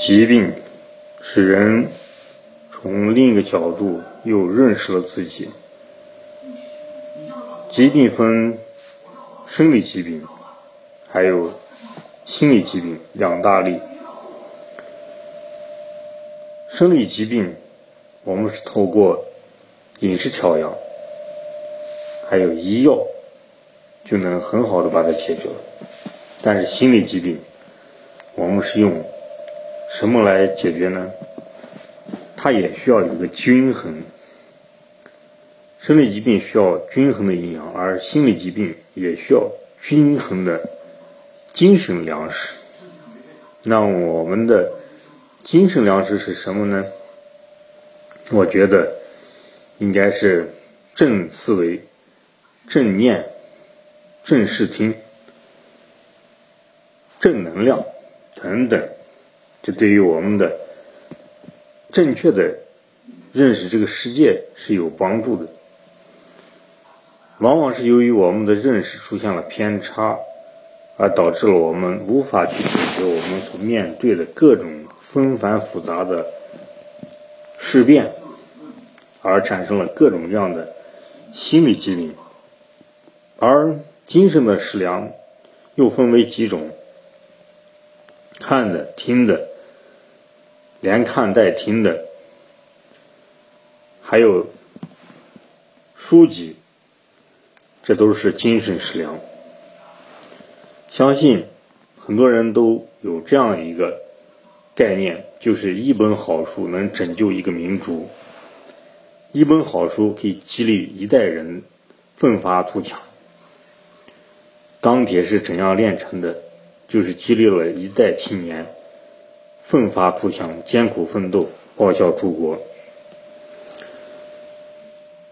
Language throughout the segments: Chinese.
疾病使人从另一个角度又认识了自己。疾病分生理疾病，还有心理疾病两大类。生理疾病，我们是透过饮食调养，还有医药，就能很好的把它解决了。但是心理疾病，我们是用什么来解决呢？它也需要有个均衡。生理疾病需要均衡的营养，而心理疾病也需要均衡的精神粮食。那我们的精神粮食是什么呢？我觉得应该是正思维、正念、正视听。正能量等等，这对于我们的正确的认识这个世界是有帮助的。往往是由于我们的认识出现了偏差，而导致了我们无法去解决我们所面对的各种纷繁复杂的事变，而产生了各种各样的心理疾病。而精神的食粮又分为几种。看的、听的，连看带听的，还有书籍，这都是精神食粮。相信很多人都有这样一个概念，就是一本好书能拯救一个民族，一本好书可以激励一代人奋发图强。钢铁是怎样炼成的？就是激励了一代青年奋发图强、艰苦奋斗、报效祖国。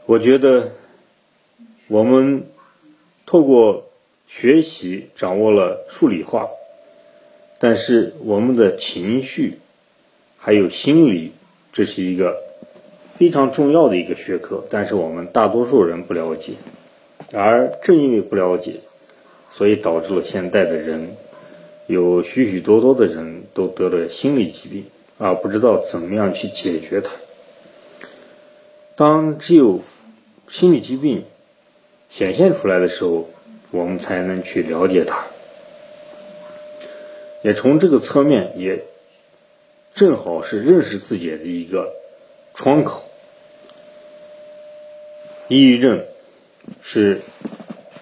我觉得我们透过学习掌握了数理化，但是我们的情绪还有心理，这是一个非常重要的一个学科，但是我们大多数人不了解，而正因为不了解，所以导致了现代的人。有许许多多的人都得了心理疾病，而不知道怎么样去解决它。当只有心理疾病显现出来的时候，我们才能去了解它。也从这个侧面，也正好是认识自己的一个窗口。抑郁症是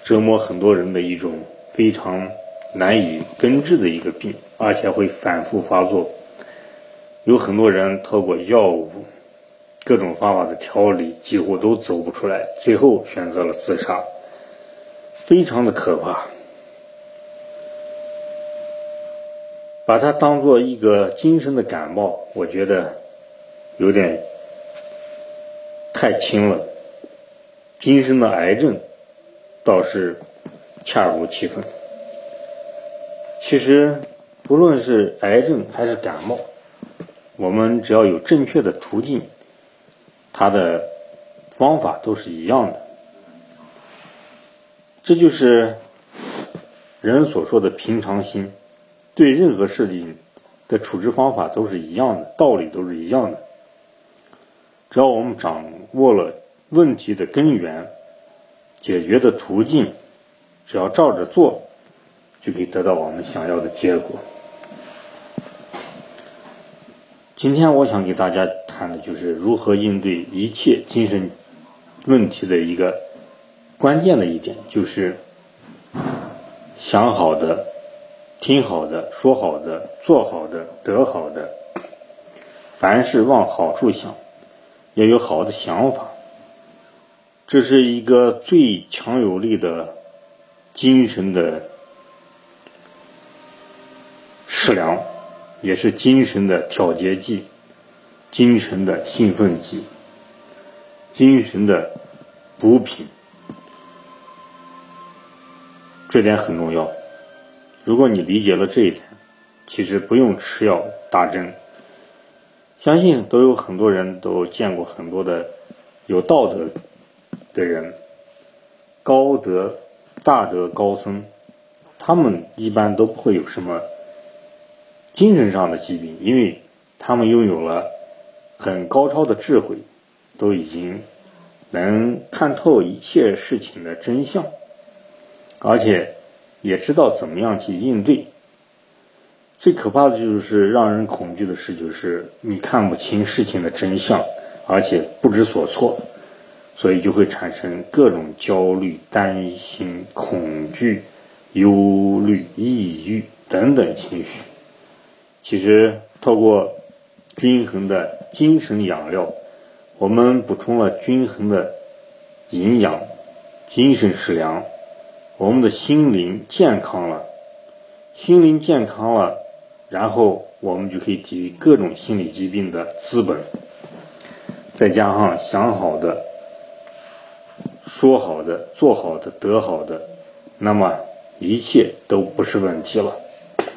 折磨很多人的一种非常。难以根治的一个病，而且会反复发作。有很多人透过药物、各种方法的调理，几乎都走不出来，最后选择了自杀，非常的可怕。把它当做一个精神的感冒，我觉得有点太轻了。精神的癌症倒是恰如其分。其实，不论是癌症还是感冒，我们只要有正确的途径，它的方法都是一样的。这就是人所说的平常心，对任何事情的处置方法都是一样的，道理都是一样的。只要我们掌握了问题的根源、解决的途径，只要照着做。就可以得到我们想要的结果。今天我想给大家谈的就是如何应对一切精神问题的一个关键的一点，就是想好的、听好的、说好的、做好的、得好的，凡事往好处想，要有好的想法，这是一个最强有力的精神的。食粮也是精神的调节剂，精神的兴奋剂，精神的补品，这点很重要。如果你理解了这一点，其实不用吃药打针。相信都有很多人都见过很多的有道德的人，高德大德高僧，他们一般都不会有什么。精神上的疾病，因为他们拥有了很高超的智慧，都已经能看透一切事情的真相，而且也知道怎么样去应对。最可怕的就是让人恐惧的事，就是你看不清事情的真相，而且不知所措，所以就会产生各种焦虑、担心、恐惧、忧虑、抑郁等等情绪。其实，透过均衡的精神养料，我们补充了均衡的营养、精神食粮，我们的心灵健康了，心灵健康了。然后我们就可以抵御各种心理疾病的资本，再加上想好的、说好的、做好的、得好的，那么一切都不是问题了。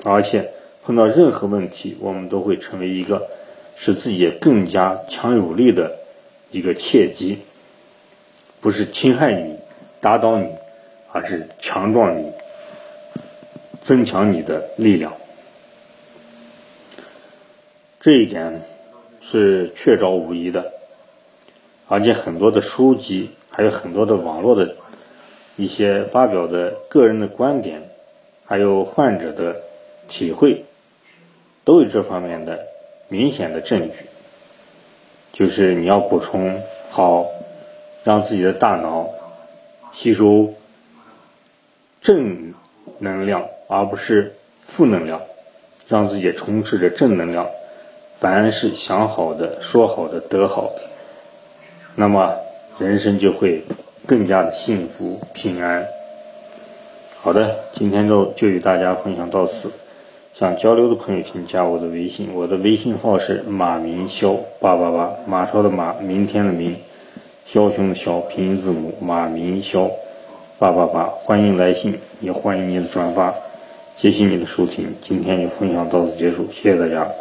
而且碰到任何问题，我们都会成为一个使自己更加强有力的一个契机，不是侵害你、打倒你，而是强壮你、增强你的力量。这一点是确凿无疑的，而且很多的书籍，还有很多的网络的一些发表的个人的观点，还有患者的体会，都有这方面的明显的证据。就是你要补充好，让自己的大脑吸收正能量，而不是负能量，让自己充斥着正能量。凡是想好的、说好的、得好的，那么人生就会更加的幸福平安。好的，今天就就与大家分享到此。想交流的朋友，请加我的微信，我的微信号是马明霄八八八，马超的马，明天的明，枭雄的枭，拼音字母马明霄八八八，欢迎来信，也欢迎你的转发。谢谢你的收听，今天就分享到此结束，谢谢大家。